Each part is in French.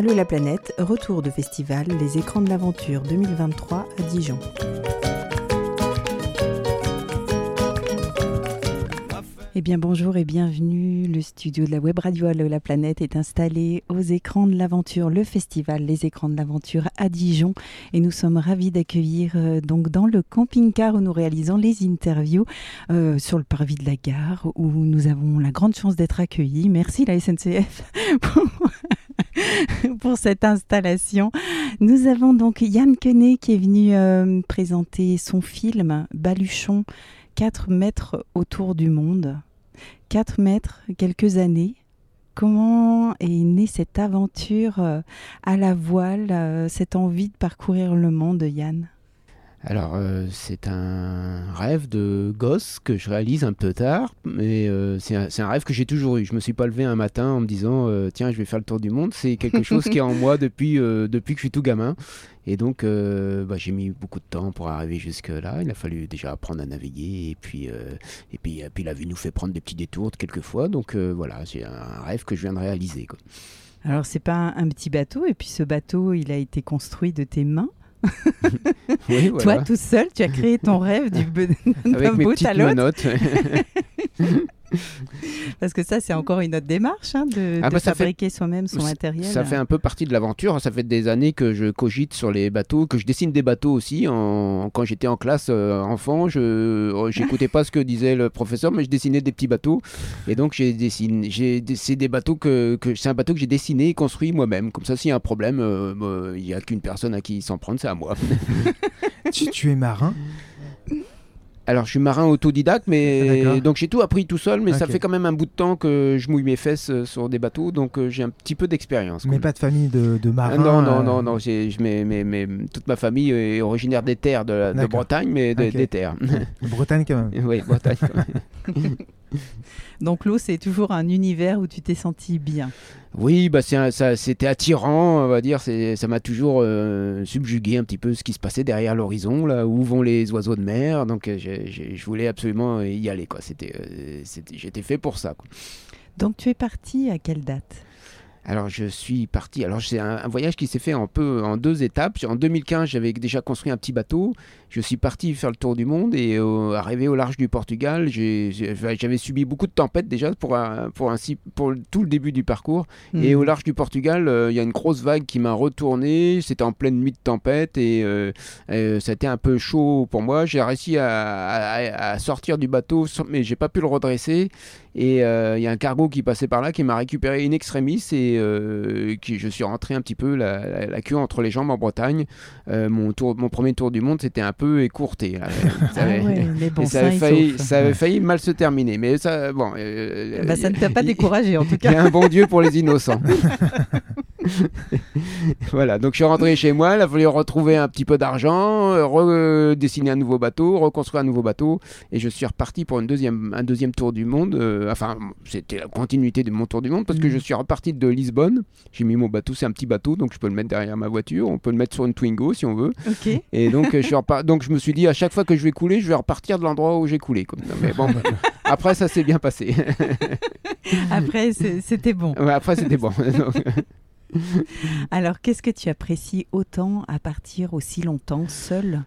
Allô la planète, retour de festival Les écrans de l'aventure 2023 à Dijon. Eh bien bonjour et bienvenue. Le studio de la web radio Allo la planète est installé aux écrans de l'aventure, le festival Les écrans de l'aventure à Dijon. Et nous sommes ravis d'accueillir euh, donc dans le camping-car où nous réalisons les interviews euh, sur le parvis de la gare où nous avons la grande chance d'être accueillis. Merci la SNCF pour, cette installation. Nous avons donc Yann Quenet qui est venu euh, présenter son film Baluchon 4 mètres autour du monde. 4 mètres, quelques années. Comment est née cette aventure euh, à la voile, euh, cette envie de parcourir le monde, Yann? Alors, euh, c'est un rêve de gosse que je réalise un peu tard, mais euh, c'est un, rêve que j'ai toujours eu. Je me suis pas levé un matin en me disant euh, tiens, je vais faire le tour du monde. C'est quelque chose qui est en moi depuis, depuis que je suis tout gamin. Et donc, bah, j'ai mis beaucoup de temps pour arriver jusque-là. Il a fallu déjà apprendre à naviguer, et puis, et puis, et puis la vie nous fait prendre des petits détours quelquefois. Donc voilà, c'est un rêve que je viens de réaliser. Quoi. Alors, c'est pas un petit bateau, et puis ce bateau, il a été construit de tes mains oui, voilà. Toi, tout seul, tu as créé ton rêve du d'un bout à l'autre. Parce que ça, c'est encore une autre démarche hein, de, ah bah fabriquer soi-même son matériel. Ça fait un peu partie de l'aventure. Ça fait des années que je cogite sur les bateaux, que je dessine des bateaux aussi. En... Quand j'étais en classe euh, enfant, je n'écoutais pas ce que disait le professeur, mais je dessinais des petits bateaux. Et donc, j'ai dessiné. C'est des bateaux que, que... c'est un bateau que j'ai dessiné et construit moi-même. Comme ça, s'il y a un problème, euh, bah, il n'y a qu'une personne à qui s'en prendre, c'est à moi. tu, tu es marin? Alors, je suis marin autodidacte, mais donc j'ai tout appris tout seul, mais ça fait quand même un bout de temps que je mouille mes fesses euh, sur des bateaux, donc euh, j'ai un petit peu d'expérience. Mais pas de famille de, de marins Non, non, non, euh, non. Je toute ma famille est originaire des terres de, Bretagne, mais des terres. Bretagne quand même. Oui, Bretagne quand même. Donc l'eau, c'est toujours un univers où tu t'es senti bien. Oui, bah c'était attirant, on va dire. Ça m'a toujours euh, subjugué un petit peu ce qui se passait derrière l'horizon, là où vont les oiseaux de mer. Donc euh, je voulais absolument y aller. Quoi. C'était, euh, j'étais fait pour ça. Donc tu es parti à quelle date? Alors je suis parti. Alors c'est un, voyage qui s'est fait un peu en deux étapes. En 2015, j'avais déjà construit un petit bateau. Je suis parti faire le tour du monde et euh, arrivé au large du Portugal, j'avais subi beaucoup de tempêtes déjà pour, pour, ainsi, pour tout le début du parcours. Et au large du Portugal, euh, il y a une grosse vague qui m'a retourné. C'était en pleine nuit de tempête et euh, ça a été un peu chaud pour moi. J'ai réussi à, à, sortir du bateau, mais j'ai pas pu le redresser. Et il y a un cargo qui passait par là qui m'a récupéré in extremis et qui, je suis rentré un petit peu la, la, queue entre les jambes en Bretagne. mon, tour, mon premier tour du monde, c'était un peu écourté. ça, avait, failli, ça avait failli mal se terminer. Mais ça, bon, euh, bah, ça ne t'a pas découragé en tout cas. Il y a un bon Dieu pour les innocents. voilà, donc je suis rentré chez moi, il a fallu retrouver un petit peu d'argent, redessiner un nouveau bateau, reconstruire un nouveau bateau, et je suis reparti pour une deuxième, un deuxième tour du monde. Euh, enfin, c'était la continuité de mon tour du monde parce que je suis reparti de Lisbonne. J'ai mis mon bateau, c'est un petit bateau, donc je peux le mettre derrière ma voiture, on peut le mettre sur une Twingo si on veut. Et donc je suis donc je me suis dit à chaque fois que je vais couler, je vais repartir de l'endroit où j'ai coulé. Comme... Mais bon, après ça s'est bien passé. après c'était bon. après c'était bon. Alors, qu'est-ce que tu apprécies autant à partir aussi longtemps seul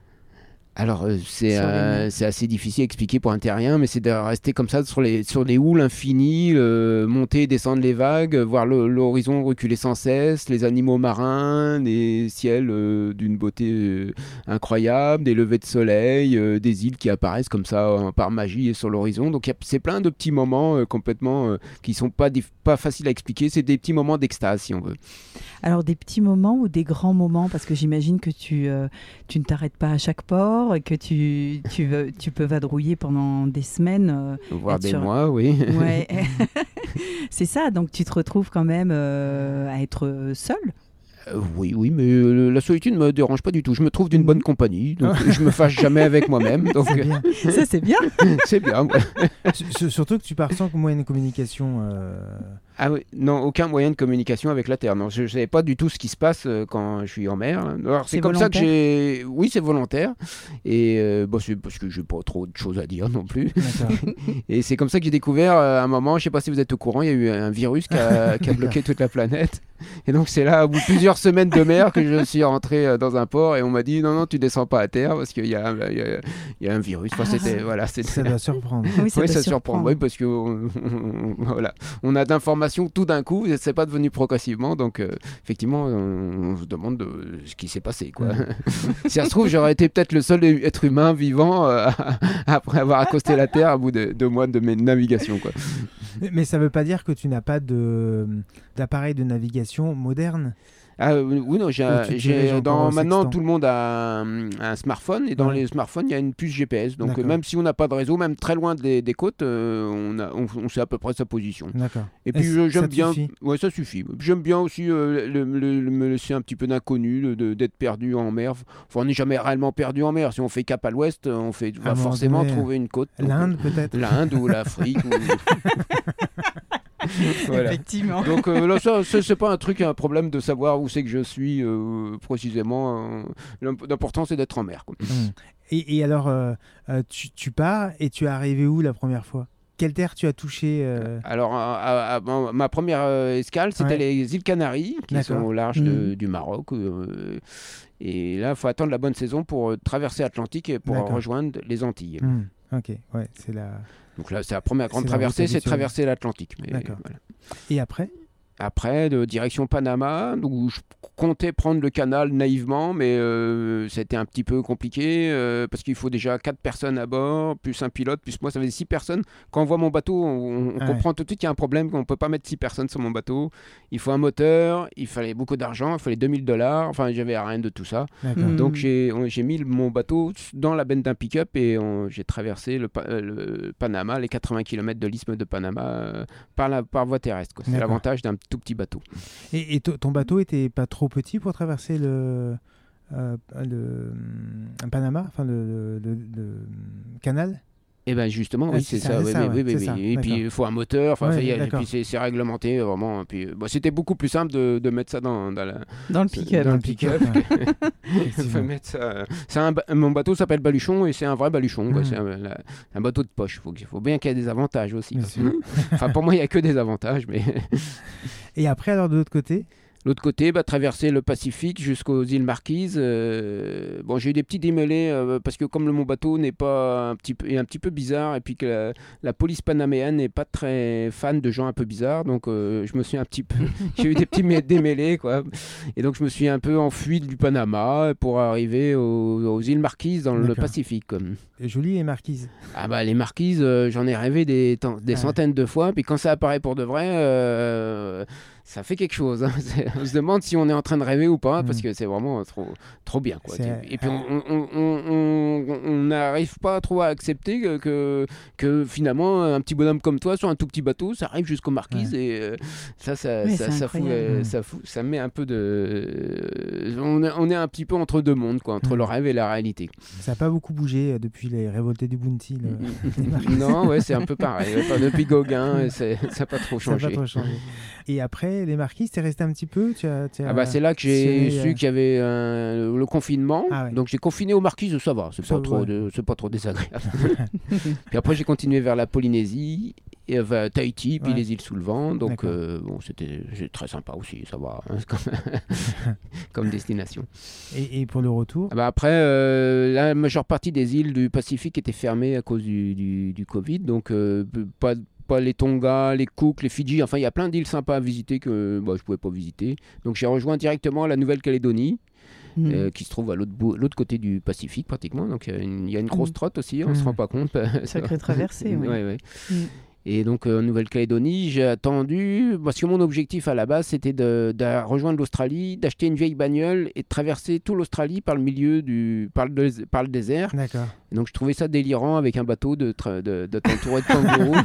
alors, euh, euh, c'est assez difficile à expliquer pour un terrien, mais c'est de rester comme ça sur les, sur les houles infinies, monter et descendre les vagues, voir l'horizon reculer sans cesse, les animaux marins, des ciels euh, d'une beauté incroyable, des levées de soleil, des îles qui apparaissent comme ça par magie et sur l'horizon. Donc, c'est plein de petits moments complètement qui sont pas, pas faciles à expliquer. C'est des petits moments d'extase, si on veut. Alors, des petits moments ou des grands moments? Parce que j'imagine que tu, tu ne t'arrêtes pas à chaque port que tu, tu, veux, tu peux vadrouiller pendant des semaines. Euh, Voire des mois, oui. Ouais. c'est ça, donc tu te retrouves quand même euh, à être seul euh, oui, oui, mais la solitude ne me dérange pas du tout. Je me trouve d'une bonne compagnie, donc je me fâche jamais avec moi-même. Donc... Ça, c'est bien. c'est bien. Surtout que tu pars sans moyen de communication Ah oui, non, aucun moyen de communication avec la Terre. Non, je ne savais pas du tout ce qui se passe euh, quand je suis en mer. Alors c'est C'est comme ça que j'ai. Oui, c'est volontaire. Et euh, bon, c'est parce que j'ai pas trop de choses à dire non plus. Et c'est comme ça que j'ai découvert euh, à un moment, je sais pas si vous êtes au courant, il y a eu un virus qui a, qui a bloqué toute la planète. Et donc c'est là, au bout de plusieurs semaines de mer, que je suis rentré euh, dans un port et on m'a dit non, non, tu descends pas à terre parce qu'il y, a- il y a- il y a un virus. Enfin, c'était, voilà, c'était- Ça doit surprendre. Oui, ça oui, doit ça surprend. Oui, parce que on, on- voilà, on a d'informations tout d'un coup, c'est pas devenu progressivement, donc euh, effectivement, on, on se demande de ce qui s'est passé. Quoi. si ça se trouve, j'aurais été peut-être le seul être humain vivant euh, après avoir accosté la Terre à bout de deux mois de mes navigations. Quoi. Mais- ça veut pas dire que tu n'as pas de d'appareil de navigation moderne. Ah euh, oui, non, j'ai, dans, maintenant tout le monde a un, un smartphone et dans Ouais. les smartphones il y a une puce GPS. Donc euh, D'accord. même si on n'a pas de réseau, même très loin des, des côtes, euh, on, a- on, on sait à peu près sa position. D'accord. Et puis je- ça j'aime bien. suffit? Ouais, ça suffit. J'aime bien aussi euh, le- le- le- me laisser un petit peu d'inconnu, de- d'être perdu en mer. Enfin, on n'est jamais réellement perdu en mer. Si on fait cap à l'ouest, on fait va forcément trouver une côte. Donc, L'Inde peut-être? euh, L'Inde ou l'Afrique. ou- voilà. Effectivement. Donc euh, là, ça, c'est pas un truc, un problème de savoir où c'est que je suis euh, précisément. euh, l'imp- L'important, c'est d'être en mer. quoi. Hmm. Et, et alors, tu, tu pars et tu es arrivé où la première fois? Quelle terre tu as touché euh, Alors, à- à- à- ma- première euh, escale, c'était Ouais. les îles Canaries, qui sont au large de- Mhm. du Maroc. euh, et là, il faut attendre la bonne saison pour traverser l'Atlantique et pour rejoindre les Antilles. hmm, Ok, ouais, c'est la. Donc là, c'est la première grande traversée, c'est traverser l'Atlantique. Voilà. Et après? Après, de direction Panama, où je comptais prendre le canal naïvement, mais euh, c'était un petit peu compliqué euh, parce qu'il faut déjà 4 personnes à bord, plus un pilote, plus moi, ça fait 6 personnes. Quand on voit mon bateau, on, on Ouais. comprend tout de suite qu'il y a un problème, qu'on ne peut pas mettre 6 personnes sur mon bateau. Il faut un moteur, il fallait beaucoup d'argent, il fallait 2000 dollars, enfin, j'avais rien de tout ça. D'accord. Hmm. Donc j'ai mis mon bateau dans la benne d'un pick-up et j'ai traversé le, euh, le Panama, les 80 km de l'isthme de Panama euh, par, la, par voie terrestre. quoi. C'est l'avantage d'un petit bateau. Et, et to- ton bateau était pas trop petit pour traverser le, euh, hum, Panama, le canal? Et ben justement, oui, c'est ça, Et puis il faut un moteur, enfin, Ouais, et puis c'est réglementé vraiment. Puis, bon, c'était beaucoup plus simple de, de mettre ça dans, dans la, Dans le pick-up. dans le pick-up, mon bateau s'appelle Baluchon et c'est un vrai Baluchon. Mhm. C'est un, bateau de poche. Faut, que- faut bien qu'il y ait des avantages aussi. Bien enfin, pour moi, il n'y a que des avantages, mais. Et après, alors de l'autre côté? L'autre côté, bah, traverser le Pacifique jusqu'aux îles Marquises. euh, bon, j'ai eu des petits démêlés euh, parce que comme le, mon bateau n'est pas un petit peu, est un petit peu bizarre et puis que la, la police panaméenne n'est pas très fan de gens un peu bizarres, donc euh, je me suis un petit peu, j'ai eu des petits démêlés quoi. Et donc je me suis un peu enfui du Panama pour arriver aux, aux îles Marquises dans le. Pacifique. quoi. Jolie et marquise. Ah bah les marquises, j'en ai rêvé des, Ouais. centaines de fois, puis quand ça apparaît pour de vrai, ça fait quelque chose. hein. On se demande si on est en train de rêver ou pas, parce Mm. que c'est vraiment trop, trop bien. Quoi. Et puis on- n'arrive pas trop à accepter que, que, finalement un petit bonhomme comme toi sur un tout petit bateau, ça arrive jusqu'aux marquises et euh, ça, ça, ça, fout, euh, Mm. ça, fout- ça met un peu de... On est, on est un petit peu entre deux mondes, quoi, entre Mm. le rêve et la réalité. Ça n'a pas beaucoup bougé euh, depuis les révoltés du Bounty. le- non, ouais, c'est un peu pareil. Enfin, depuis Gauguin, ça n'a pas trop Ça n'a changé. pas trop changé. Et après, les marquises, t'es resté un petit peu tu as, tu Ah bah c'est là que j'ai su euh, qu'il y avait euh, le confinement. Ah ouais. Donc j'ai confiné aux marquises, ça va, c'est pas, trop de- pas trop désagréable. puis après j'ai continué vers la Polynésie, et, Tahiti, puis Ouais. les îles sous le vent. Donc euh, bon, c'était très sympa aussi, ça va, hein, comme, comme destination. Et, et pour le retour Ah bah après, euh, la majeure partie des îles du Pacifique étaient fermées à cause du, du, du Covid, donc euh, pas, pas les Tonga, les Cook, les Fidji, enfin il y a plein d'îles sympas à visiter que bah, je ne pouvais pas visiter. Donc j'ai rejoint directement la Nouvelle-Calédonie, Mm. euh, qui se trouve à l'autre côté du Pacifique pratiquement, donc il y a une- il y a une grosse Mm. trotte aussi, on ne se rend pas compte. Sacrée traversée, oui. Ouais, ouais. Et donc euh, en Nouvelle-Calédonie, j'ai attendu, parce que mon objectif à la base c'était de, de rejoindre l'Australie, d'acheter une vieille bagnole et de traverser tout l'Australie par le milieu du par le, par le désert. D'accord. Donc je trouvais ça délirant avec un bateau de, tra- de, de t'entourer de kangourous.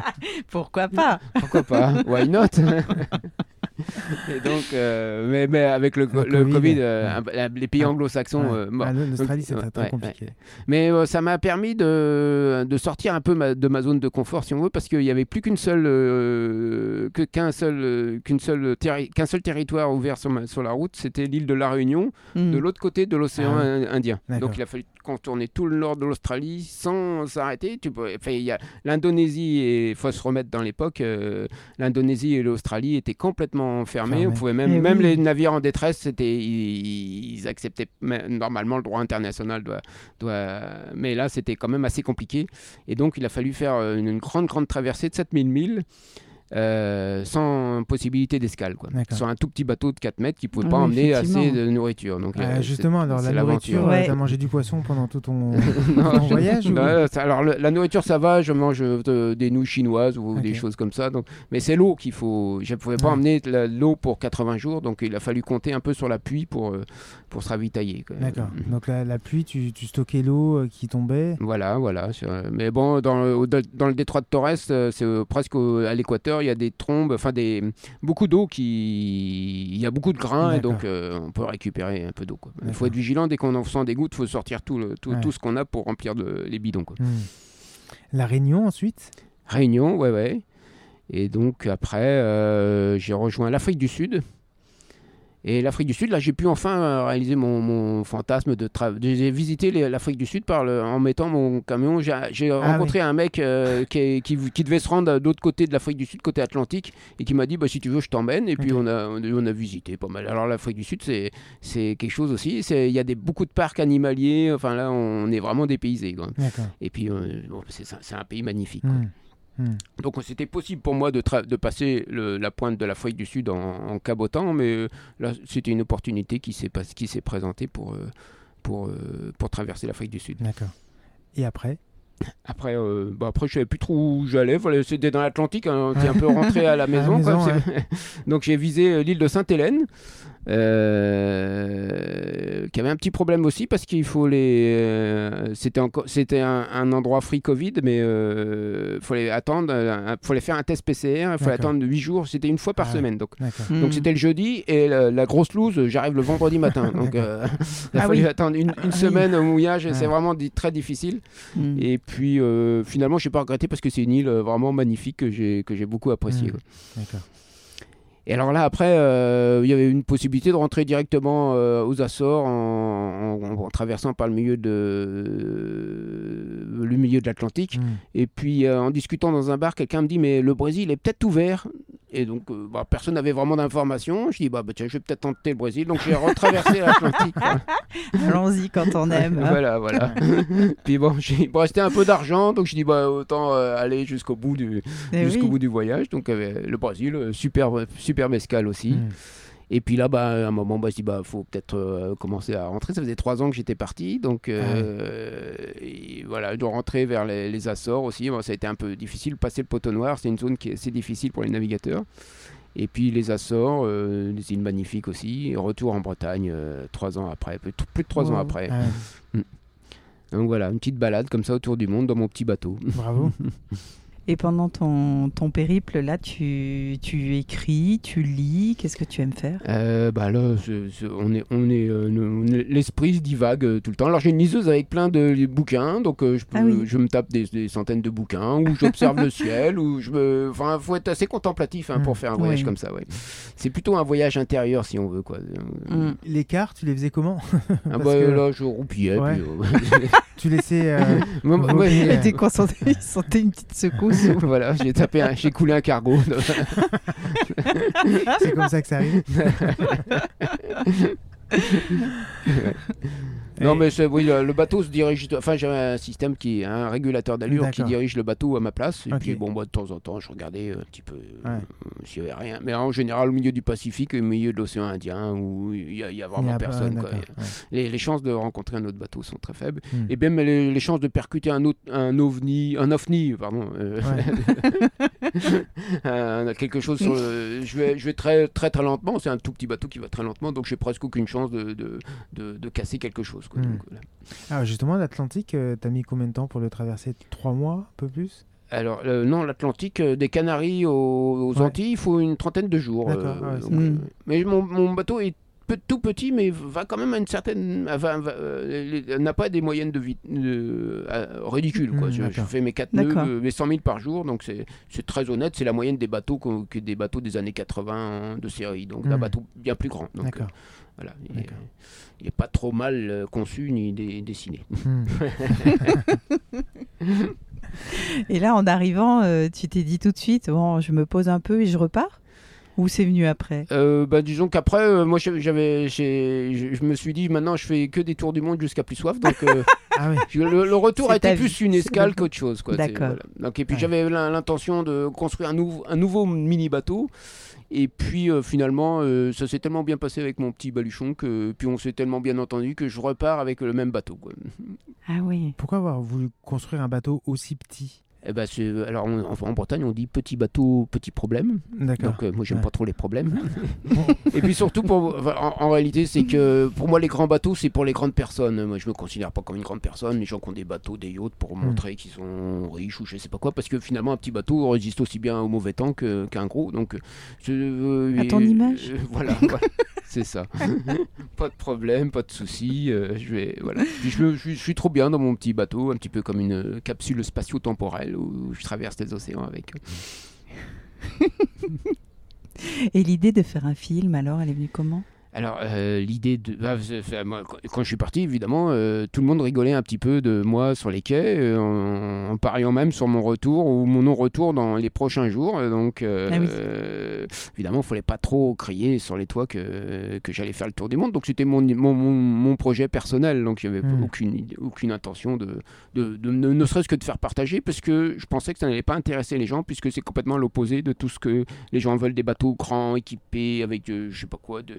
Pourquoi pas? Pourquoi pas? Why not? et donc, euh, mais, mais, avec le, le, Covid, euh, les pays anglo-saxons. Euh, ah, L'Australie, c'est très, très compliqué. Mais ça m'a permis de, de, sortir un peu de ma zone de confort, si on veut, parce qu'il n'y avait plus qu'une seule, qu'un seul, qu'une seule qu'un seul territoire ouvert sur, sur la route, c'était l'île de la Réunion, hmm. de l'autre côté de l'océan ah Indien. Donc il a fallu contourner tout le nord de l'Australie sans s'arrêter. Tu peux, il y a l'Indonésie et il faut se remettre dans l'époque. L'Indonésie et l'Australie étaient complètement fermés. On pouvait même, eh même les navires en détresse, c'était, ils, acceptaient normalement le droit international. Doit, doit, mais là, c'était quand même assez compliqué. Et donc, il a fallu faire une, une grande, grande traversée de 7000 milles. Euh, sans possibilité d'escale. Quoi. Sur un tout petit bateau de 4 mètres qui ne pouvait pas emmener assez de nourriture. Donc, ah, euh, justement, alors la nourriture, tu as mangé du poisson pendant tout ton, voyage Alors la nourriture, ça va, je mange euh, des nouilles chinoises ou des choses comme ça. Donc... Mais c'est l'eau qu'il faut. Je ne pouvais pas emmener l'eau pour 80 jours, donc il a fallu compter un peu sur la pluie pour, pour se ravitailler. D'accord. Mm. Donc la, pluie, tu, tu stockais l'eau qui tombait? Voilà, voilà. Mais bon, dans le, dans le détroit de Torres, c'est presque à l'équateur il y a des trombes, enfin des beaucoup d'eau qui, il y a beaucoup de grains et donc euh, on peut récupérer un peu d'eau. Il faut être vigilant dès qu'on en sent des gouttes, il faut sortir tout, le, tout, tout ce qu'on a pour remplir de, les bidons. Quoi. Hmm. La Réunion ensuite? Réunion, ouais ouais. Et donc après, euh, j'ai rejoint l'Afrique du Sud. Et l'Afrique du Sud, là, j'ai pu enfin euh, réaliser mon, fantasme de travailler. J'ai visité l'Afrique du Sud par en mettant mon camion. J'ai ah rencontré un mec euh, qui, qui, devait se rendre de l'autre côté de l'Afrique du Sud, côté Atlantique, et qui m'a dit bah, si tu veux, je t'emmène. Et puis on, a, on a visité pas mal. Alors l'Afrique du Sud, c'est quelque chose aussi. Il y a des, beaucoup de parcs animaliers. Enfin là, on est vraiment dépaysé. Et puis, euh, c'est un pays magnifique. Hmm. Hmm. Donc c'était possible pour moi de, de passer la pointe de l'Afrique du Sud en, cabotant, mais euh, là c'était une opportunité qui s'est présentée pour, euh, pour, euh, pour traverser l'Afrique du Sud. D'accord. Et après? Après, bah après, je savais plus trop où j'allais. C'était dans l'Atlantique, hein, un peu rentré à la maison. Donc j'ai visé l'île de Sainte-Hélène. Euh, qui avait un petit problème aussi parce qu'il faut les. Euh, c'était c'était un, endroit free Covid, mais il euh, fallait attendre, fallait faire un test PCR, il fallait attendre 8 jours, c'était une fois par ah semaine. Donc, donc c'était le jeudi et la, grosse loose, j'arrive le vendredi matin. donc il a ah fallu attendre une, une ah semaine au mouillage, c'est vraiment très difficile. Hmm. Et puis finalement, je n'ai pas regretté parce que c'est une île vraiment magnifique que j'ai beaucoup appréciée. Hmm. D'accord. Et alors là, après, euh, il y avait une possibilité de rentrer directement euh, aux Açores en, traversant par le milieu de, le milieu de l'Atlantique. Hmm. Et puis, euh, en discutant dans un bar, quelqu'un me dit Mais le Brésil est peut-être ouvert. Et donc, euh, bah, personne n'avait vraiment d'informations. Je dis, bah, bah, tiens, je vais peut-être tenter le Brésil. Donc, j'ai retraversé l'Atlantique. Allons-y quand on aime. Hein. voilà, voilà. Puis bon, il me restait un peu d'argent. Donc, je dis, bah, autant euh, aller jusqu'au bout, du, eh jusqu'au bout du voyage. Donc, euh, le Brésil, super, super mescal aussi. Hmm. Et puis là, bah, à un moment, bah, je dis, bah, faut peut-être euh, commencer à rentrer. Ça faisait trois ans que j'étais parti, donc euh, voilà, je dois rentrer vers les, Açores aussi. ça a été un peu difficile. Passer le poteau noir, c'est une zone qui est assez difficile pour les navigateurs. Et puis les Açores, euh, des îles magnifiques aussi. retour en Bretagne trois ans après, plus, de trois ans après. Mm. Donc voilà, une petite balade comme ça autour du monde dans mon petit bateau. Bravo. Et pendant ton, ton périple, là, tu, tu, écris, tu lis, qu'est-ce que tu aimes faire? Euh, bah là, on est, on est, euh, l'esprit se divague euh, tout le temps. Alors j'ai une liseuse avec plein de bouquins, donc je, peux, ah je me tape des, centaines de bouquins, ou j'observe le ciel, ou je me, enfin, faut être assez contemplatif hein, pour mmh. faire un voyage comme ça. Ouais. C'est plutôt un voyage intérieur si on veut quoi. Mmh. Les cartes, tu les faisais comment? Ah bah, Là, je roupillais. tu laissais. ouais, T'es concentré, il sentait une petite secousse. voilà, j'ai tapé, j'ai coulé un cargo. C'est comme ça que ça arrive. Non, mais oui, le, bateau se dirige. Enfin, j'avais un système qui, un régulateur d'allure qui dirige le bateau à ma place. Et puis, bon, moi, de temps en temps, je regardais un petit peu euh, s'il n'y avait rien. Mais en général, au milieu du Pacifique, au milieu de l'océan Indien, où il n'y a, vraiment personne. Les, chances de rencontrer un autre bateau sont très faibles. Hmm. Et même les, chances de percuter un, autre, un ovni, un ovni, pardon. Euh, quelque chose sur je vais, je vais très, très, très lentement. C'est un tout petit bateau qui va très lentement, donc j'ai presque aucune chance de, de, de casser quelque chose. Hmm. Alors justement, l'Atlantique, euh, t'as mis combien de temps pour le traverser? Trois mois, un peu plus? Alors, euh, non, l'Atlantique, euh, des Canaries aux, aux Ouais. Antilles, il faut une trentaine de jours. D'accord, ah ouais, donc, euh, mais mon, mon bateau est tout petit, mais va quand même à une certaine. euh, n'a pas des moyennes de vie de- euh, ridicules. Quoi. Mm, je, fais mes 4 nœuds, euh, mes 100 000 par jour, donc c'est très honnête. C'est la moyenne des bateaux que, des bateaux des années 80 de série, donc d'un Mm. bateau bien plus grand. D'accord. euh, voilà, il est, D'accord. il est pas trop mal conçu ni dé- dessiné. Hmm. Et là, en arrivant, euh, tu t'es dit tout de suite, bon, je me pose un peu et je repars? Ou c'est venu après? Euh, bah, disons qu'après, euh, moi j'avais, j'ai- je me suis dit maintenant je fais que des tours du monde jusqu'à plus soif, donc euh, Ah le, le retour C'est a été plus vie. une escale C'est- qu'autre chose. Quoi. D'accord. voilà. Donc, et puis Ouais. j'avais l'in- l'intention de construire un, nouveau un nouveau mini bateau. Et puis euh, finalement, euh, ça s'est tellement bien passé avec mon petit baluchon que puis on s'est tellement bien entendu que je repars avec le même bateau. Quoi. Ah oui. Pourquoi avoir voulu construire un bateau aussi petit? Eh ben, c'est- alors on- en, en Bretagne on dit petit bateau, petit problème. Donc euh, moi j'aime Ouais. pas trop les problèmes. Et puis surtout, pour, en, en réalité, c'est que pour moi, les grands bateaux, c'est pour les grandes personnes. Moi, je me considère pas comme une grande personne. Les gens qui ont des bateaux, des yachts, pour montrer qu'ils sont riches ou je sais pas quoi. Parce que finalement, un petit bateau résiste aussi bien au mauvais temps qu'un gros. Donc, je- euh, À ton et- image euh, Voilà, voilà. c'est ça. pas de problème, pas de soucis. euh, je vais, voilà. Puis je, me- je suis- je suis trop bien dans mon petit bateau, un petit peu comme une capsule spatio-temporelle où je traverse les océans avec. Et l'idée de faire un film, alors, elle est venue comment? Alors, euh, l'idée de. bah, quand, je suis parti, évidemment, euh, tout le monde rigolait un petit peu de moi sur les quais, euh, en, en pariant même sur mon retour ou mon non-retour dans les prochains jours. Donc, Ah oui. évidemment, il ne fallait pas trop crier sur les toits que, que j'allais faire le tour du monde. Donc, c'était mon, mon, mon, mon projet personnel. Donc, il n'y avait Hmm. aucune, aucune intention de, de, de ne, ne serait-ce que de faire partager, parce que je pensais que ça n'allait pas intéresser les gens, puisque c'est complètement l'opposé de tout ce que les gens veulent des bateaux grands, équipés, avec je sais pas quoi, de-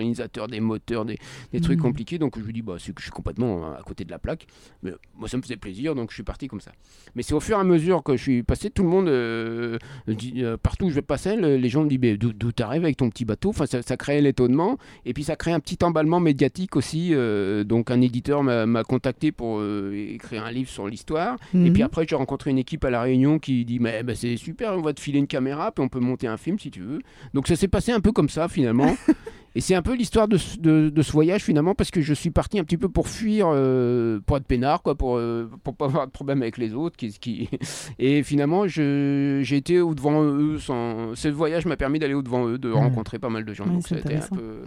des moteurs, des, des trucs Mhm. compliqués. Donc je lui dis, bah, c'est que je suis complètement à côté de la plaque. Mais moi, ça me faisait plaisir, donc je suis parti comme ça. Mais c'est au fur et à mesure que je suis passé, tout le monde, euh, dit, euh, partout où je passais, le- les gens me disaient, d'où t'arrives avec ton petit bateau? Enfin, ça, ça créait l'étonnement. Et puis ça crée un petit emballement médiatique aussi. euh, donc un éditeur m'a contacté pour écrire un livre sur l'histoire. Et puis après, j'ai rencontré une équipe à La Réunion qui dit Mais bah, c'est super, on va te filer une caméra, puis on peut monter un film si tu veux. Donc ça s'est passé un peu comme ça finalement. Et c'est un peu l'histoire de, ce- de, de ce voyage finalement, parce que je suis parti un petit peu pour fuir, euh, pour être peinard, quoi, pour, euh, pour pas avoir de problème avec les autres. Qui, qui... Et finalement, j'ai été au devant eux. Sans... Ce voyage m'a permis d'aller au devant eux, de rencontrer pas mal de gens. Ouais, Donc c'était un peu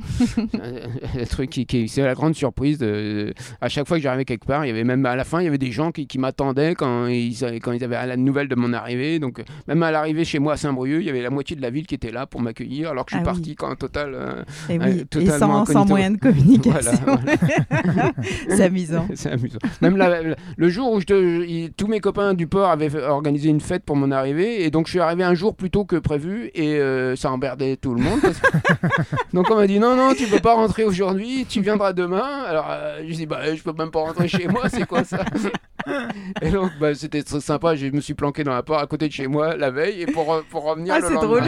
un, un truc qui, qui- c'est la grande surprise. De... À chaque fois que j'arrivais quelque part, il y avait même à la fin, il y avait des gens qui, qui m'attendaient quand ils, quand ils avaient la nouvelle de mon arrivée. Donc euh, même à l'arrivée chez moi à Saint-Brieuc, il y avait la moitié de la ville qui était là pour m'accueillir, alors que je suis Ah oui. parti quand en total. euh, Oui, et sans, moyen de communication. Voilà, c'est amusant. c'est amusant. Même la- la- le jour où je te- tous mes copains du port avaient organisé une fête pour mon arrivée, et donc je suis arrivé un jour plus tôt que prévu, et euh, ça emmerdait tout le monde. parce donc on m'a dit non, non, tu peux pas rentrer aujourd'hui, tu viendras demain. Alors euh, je dis bah je peux même pas rentrer chez moi, c'est quoi ça? Et donc bah, c'était très sympa, je me suis planqué dans la porte à côté de chez moi la veille, et pour, pour revenir Ah, le c'est lendemain.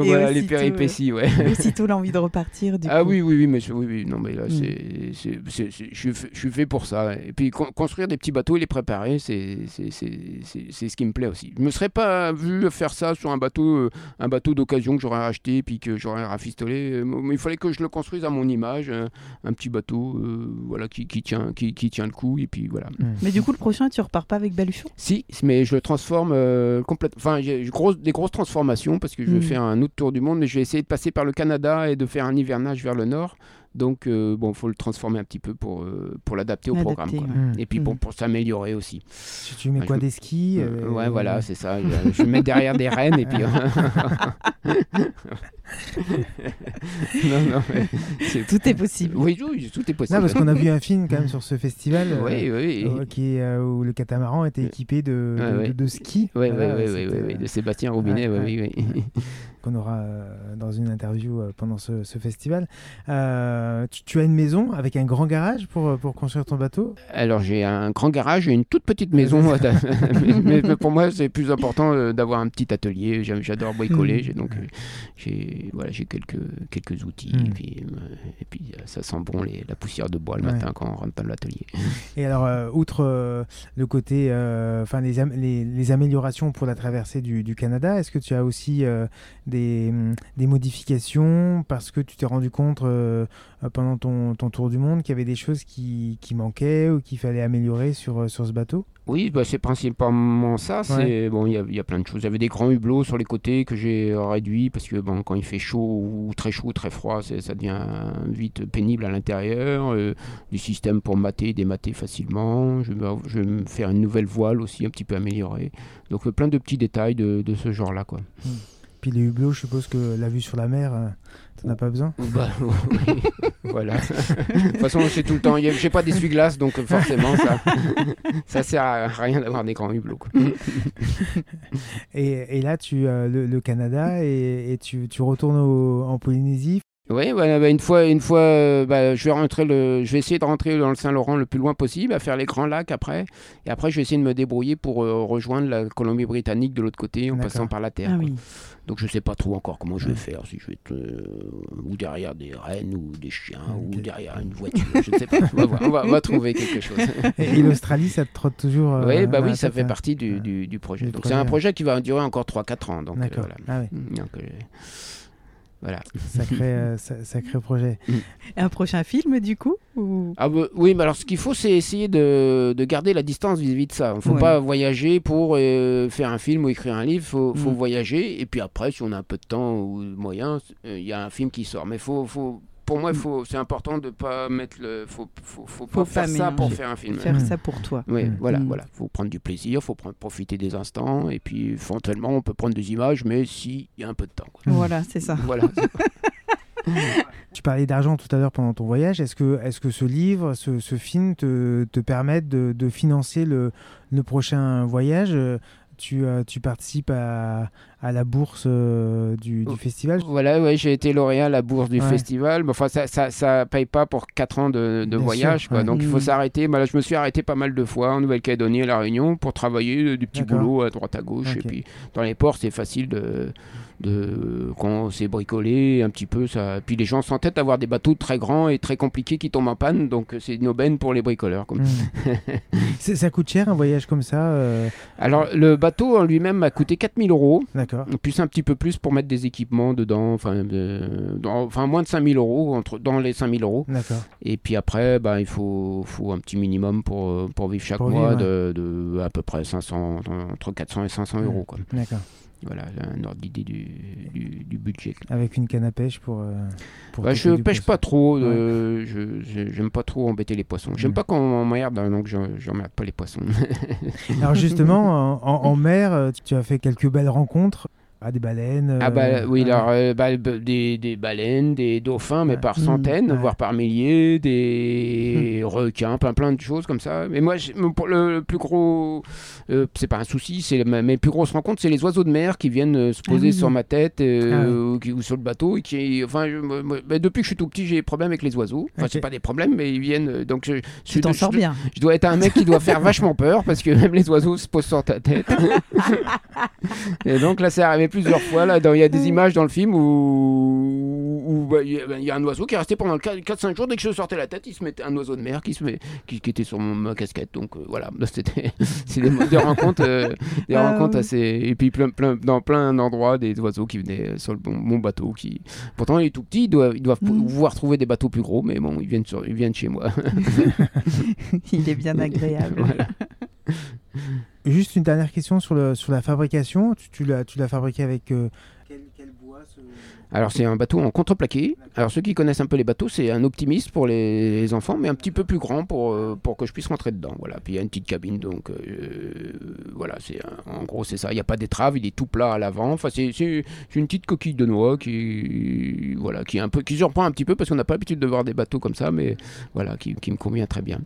Voilà les péripéties, ouais. Aussitôt l'envie de repartir, du Ah coup. oui, oui, oui, mais oui, oui, non, mais là, Mm. c'est, c'est, c'est- c'est- je, suis fait- je suis fait pour ça. Et puis con- construire des petits bateaux et les préparer, c'est, c'est, c'est, c'est- c'est ce qui me plaît aussi. Je me serais pas vu faire ça sur un bateau, euh, un bateau d'occasion que j'aurais acheté puis que j'aurais rafistolé. Euh, Mais il fallait que je le construise à mon image, euh, un petit bateau, euh, voilà, qui, qui tient, qui, qui tient le coup et puis voilà. Mais du coup, le prochain, tu repars pas avec Baluchon? Si, mais je le transforme euh, complètement. Enfin, j'ai grosse- des grosses transformations parce que je vais Mm. faire un autre tour du monde, mais je vais essayer de passer par le Canada et de faire un hivernage vers le nord. Donc, euh, bon, faut le transformer un petit peu pour, euh, pour l'adapter au programme. quoi. ouais. Et puis, bon, Mm. pour s'améliorer aussi. Tu, tu mets Ouais, quoi je- des skis Euh, euh, ouais, voilà, c'est ça. Je, vais mettre derrière des rennes et puis. non, non, Tout est possible. Oui, oui, tout est possible. Non, parce qu'on a vu un film quand même sur ce festival Oui, oui. qui, est, où le catamaran était équipé de, Ouais, de, ouais. de- de ski. Oui, oui, oui, c'était, oui, oui, de Sébastien Robinet, ouais, oui, oui, oui. qu'on aura euh, dans une interview euh, pendant ce, ce festival. Euh, tu, tu as une maison avec un grand garage pour, pour construire ton bateau? Alors j'ai un grand garage et une toute petite maison. mais, mais pour moi, c'est plus important d'avoir un petit atelier. J'adore bricoler. Mm. J'ai donc j'ai voilà, j'ai quelques quelques outils. Mm. Et puis, et puis, ça sent bon les, la poussière de bois le Ouais. matin quand on rentre dans l'atelier. Et alors, euh, outre euh, le côté, euh, enfin les, am- les, les améliorations pour la traversée du, du Canada, est-ce que tu as aussi des, des modifications parce que tu t'es rendu compte euh, pendant ton, ton tour du monde qu'il y avait des choses qui, qui manquaient ou qu'il fallait améliorer sur, euh, sur ce bateau? Oui, bah, c'est principalement ça. C'est bon, il y, a- il y a plein de choses. Il y avait des grands hublots sur les côtés que j'ai réduits parce que bon, quand il fait chaud ou très chaud, très froid, ça devient vite pénible à l'intérieur. Euh, du système pour mater, démater facilement. Je vais, je vais me faire une nouvelle voile aussi, un petit peu améliorée. Donc euh, plein de petits détails de, de ce genre-là, quoi. Puis les hublots, je suppose que la vue sur la mer, euh, t'en as pas besoin Bah, oui, voilà. de toute façon, c'est tout le temps. J'ai pas d'essuie-glace, donc euh, forcément, ça, ça sert à rien d'avoir des grands hublots. quoi. et, et là, tu euh, le, le Canada et, et tu, tu retournes au- en Polynésie. Oui, voilà, bah, une fois, une fois euh, bah, je, vais rentrer le, je vais essayer de rentrer dans le Saint-Laurent le plus loin possible, à faire les grands lacs après. Et après, je vais essayer de me débrouiller pour euh, rejoindre la Colombie-Britannique de l'autre côté en passant par la Terre. Ah oui. Donc je sais pas trop encore comment je vais Ouais. faire, si je vais être euh, ou derrière des rennes ou des chiens Ok. ou derrière une voiture, je ne sais pas. On va, voir, on va- on va trouver quelque chose. Et, et l'Australie, ça te trotte toujours euh, oui, bah oui, ça fait partie du, du, du projet. Du Donc c'est un projet. qui va durer encore 3-4 ans. Donc euh, voilà. Ah oui, Donc, voilà. sacré, euh, sa- sacré projet. Un prochain film, du coup ou... Ah bah, oui, mais alors ce qu'il faut, c'est essayer de, de garder la distance vis-à-vis de ça. Il ne faut Ouais. pas voyager pour euh, faire un film ou écrire un livre. Il faut, faut Mm. voyager. Et puis après, si on a un peu de temps ou de moyens, euh, il y a un film qui sort. Mais faut, faut, pour moi, faut, c'est important de ne pas mettre le. faut, faut, faut pas Faut faire pas ça pour faire un film. Faire Mm. ça pour toi. Oui, Mm. voilà, Mm. voilà. Faut prendre du plaisir, faut prendre- profiter des instants. Et puis, éventuellement, on peut prendre des images, mais s'il y a un peu de temps. quoi. Voilà, c'est ça. Voilà. Tu parlais d'argent tout à l'heure pendant ton voyage. Est-ce que, est que ce livre, ce, ce film te, te permettent de, de financer le, le prochain voyage? Euh, tu, euh, tu participes à, à la bourse euh, du, du Oh. festival Voilà, ouais, j'ai été lauréat à la bourse du Ouais. festival. Mais enfin, ça, ça, ça paye pas pour 4 ans de, voyage. sûr, quoi. ouais. Donc, il faut Mm. s'arrêter. Bah, là, je me suis arrêté pas mal de fois en Nouvelle-Calédonie, à La Réunion, pour travailler euh, du petit boulot à droite à gauche. Et puis, dans les ports, c'est facile de. De quand c'est bricolé un petit peu ça puis les gens s'entêtent à avoir des bateaux très grands et très compliqués qui tombent en panne donc euh, c'est une aubaine pour les bricoleurs comme Mm. C'est- Ça coûte cher un voyage comme ça euh, alors le bateau en lui-même m'a coûté 4000 euros D'accord. plus un petit peu plus pour mettre des équipements dedans, enfin, enfin moins de 5000 euros, entre, dans les 5000 euros. D'accord. Et puis après, bah, il faut, faut un petit minimum pour, euh, pour vivre chaque Pour mois vivre, de, de à peu près 500, entre 400 et 500 Ouais. euros. Quoi. D'accord. Voilà, un ordre d'idée du, du, du budget. Avec une canne à pêche pour. euh, pour Bah, je pêche poisson. pas trop, euh, je je- j'aime pas trop embêter les poissons. J'aime Ouais. pas quand on m'emmerde, hein, donc je j'emmerde pas les poissons. Alors justement, en, en- en mer, euh, tu as fait quelques belles rencontres. Ah, des baleines. Ah bah euh, oui, alors, euh, bah, des, des baleines, des dauphins, mais par Mmh, centaines, voire par milliers, des requins, plein plein de choses comme ça. Mais moi, pour le, le plus gros, euh, c'est pas un souci, c'est mes plus grosses rencontres, c'est les oiseaux de mer qui viennent se Ah poser oui. sur ma tête Ah ou, qui- ou sur le bateau et qui, enfin, je- bah, depuis que je suis tout petit, j'ai des problèmes avec les oiseaux. Enfin, Ok. c'est pas des problèmes, mais ils viennent. donc, je, je sors bien. je dois être un mec qui doit faire vachement peur parce que même les oiseaux se posent sur ta tête. et donc là, c'est arrivé plusieurs fois. Là, dans- il y a des images dans le film où bah, il y, a- il y a un oiseau qui est resté pendant 4-5 jours. Dès que je sortais la tête, il se mettait un oiseau de mer qui, se met, qui, qui était sur mon- ma casquette. Donc euh, voilà, Là, c'était des, des rencontres, euh, des Ah, rencontres assez. Et puis plein, plein, dans plein d'endroits, des oiseaux qui venaient euh, sur le, bon, mon bateau. Qui... Pourtant, il est tout petit, ils doivent, ils doivent Mm. pouvoir trouver des bateaux plus gros, mais bon, ils viennent, sur, ils viennent chez moi. Il est bien agréable. Voilà. Juste une dernière question sur, le, sur la fabrication. Tu, tu l'as tu l'as fabriqué avec. euh, Quel, quel bois ce- Alors c'est un bateau en contreplaqué. Alors ceux qui connaissent un peu les bateaux, c'est un optimiste pour les, les enfants, mais un petit peu plus grand pour, euh, pour que je puisse rentrer dedans. Voilà. Puis il y a une petite cabine, donc euh, voilà, c'est un- en gros c'est ça. Il n'y a pas d'étrave, il est tout plat à l'avant. Enfin c'est c'est- c'est une petite coquille de noix qui voilà qui est un peu qui surprend un petit peu parce qu'on n'a pas l'habitude de voir des bateaux comme ça, mais voilà qui, qui me convient très bien.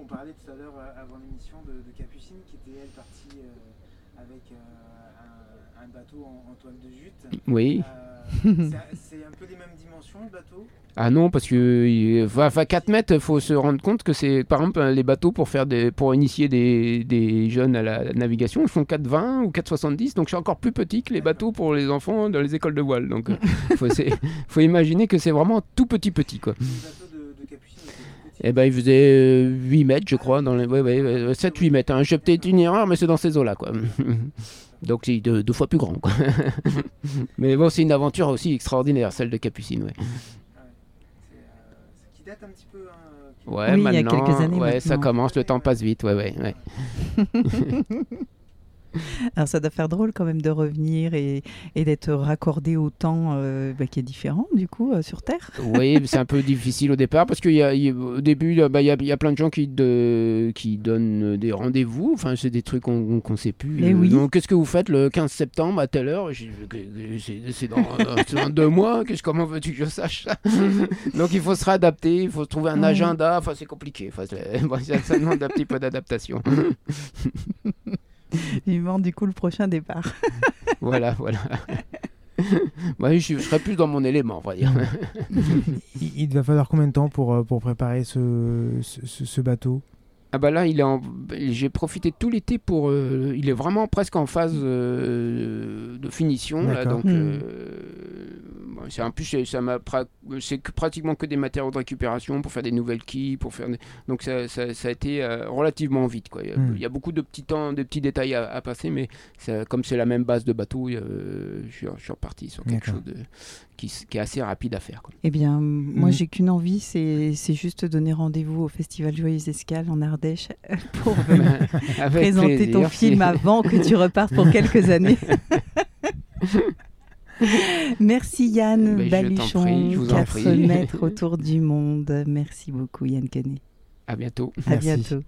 On parlait tout à l'heure euh, avant l'émission de, de Capucine qui était elle partie euh, avec un, un, de jute. Oui. c'est un peu les mêmes dimensions le bateau? Ah non, parce que enfin, 4 mètres, il faut se rendre compte que c'est, par exemple, les bateaux pour, faire des, pour initier des, des jeunes à la navigation, ils font 4,20 ou 4,70, donc c'est encore plus petit que les bateaux pour les enfants dans les écoles de voile. Donc il faut, faut, imaginer que c'est vraiment tout petit petit. Quoi. Eh ben, il faisait 8 mètres, je crois, dans les... ouais, ouais, 7-8 mètres. Hein. J'ai peut-être une erreur, mais c'est dans ces eaux-là. Quoi. Donc c'est deux, deux, fois plus grand. Quoi. mais bon, c'est une aventure aussi extraordinaire, celle de Capucine. Ouais. Qui date un petit peu. Hein, ouais, oui, maintenant, il y a quelques années. Ouais, maintenant. ça commence, le temps passe vite. Ouais, ouais, ouais. Alors ça doit faire drôle quand même de revenir et, et d'être raccordé au temps euh, bah, qui est différent du coup euh, sur Terre. Oui, c'est un peu difficile au départ parce qu'au début, il bah, y, a, y, a plein de gens qui, de, qui donnent des rendez-vous. Enfin, c'est des trucs qu'on ne sait plus. Et oui. Donc, qu'est-ce que vous faites le 15 septembre à telle heure? C'est dans, dans, deux mois. Comment veux-tu que je sache? Donc, il faut se réadapter, il faut trouver un agenda. Enfin, c'est compliqué. Enfin, ça demande un petit peu d'adaptation. Vivement du coup le prochain départ. voilà, voilà. ouais, je, je, serais plus dans mon élément, on va dire. il, il, va falloir combien de temps pour, pour préparer ce, ce, ce bateau? Ah bah là, il est en... j'ai profité tout l'été pour. Euh, il est vraiment presque en phase euh, de finition là, donc. Mmh. Euh, c'est en plus ça m'a pra... c'est que pratiquement que des matériaux de récupération pour faire des nouvelles quilles, pour faire des... donc ça, ça, ça, a été euh, relativement vite quoi. Il y, a, Mmh. il y a beaucoup de petits temps, de petits détails à, à passer, mais ça, comme c'est la même base de bateau, euh, je, suis, je suis reparti sur quelque chose de... qui, qui, est assez rapide à faire. Quoi. Eh bien, moi Mmh. j'ai qu'une envie, c'est c'est juste donner rendez-vous au Festival Joyeuse Escale en Ardèche pour présenter plaisir, ton film avant que tu repartes pour quelques années. Merci Yann Ben, je Baluchon, prie, je vous en 4 prie. mètres autour du monde. Merci beaucoup Yann Canet. À bientôt. À Merci. bientôt.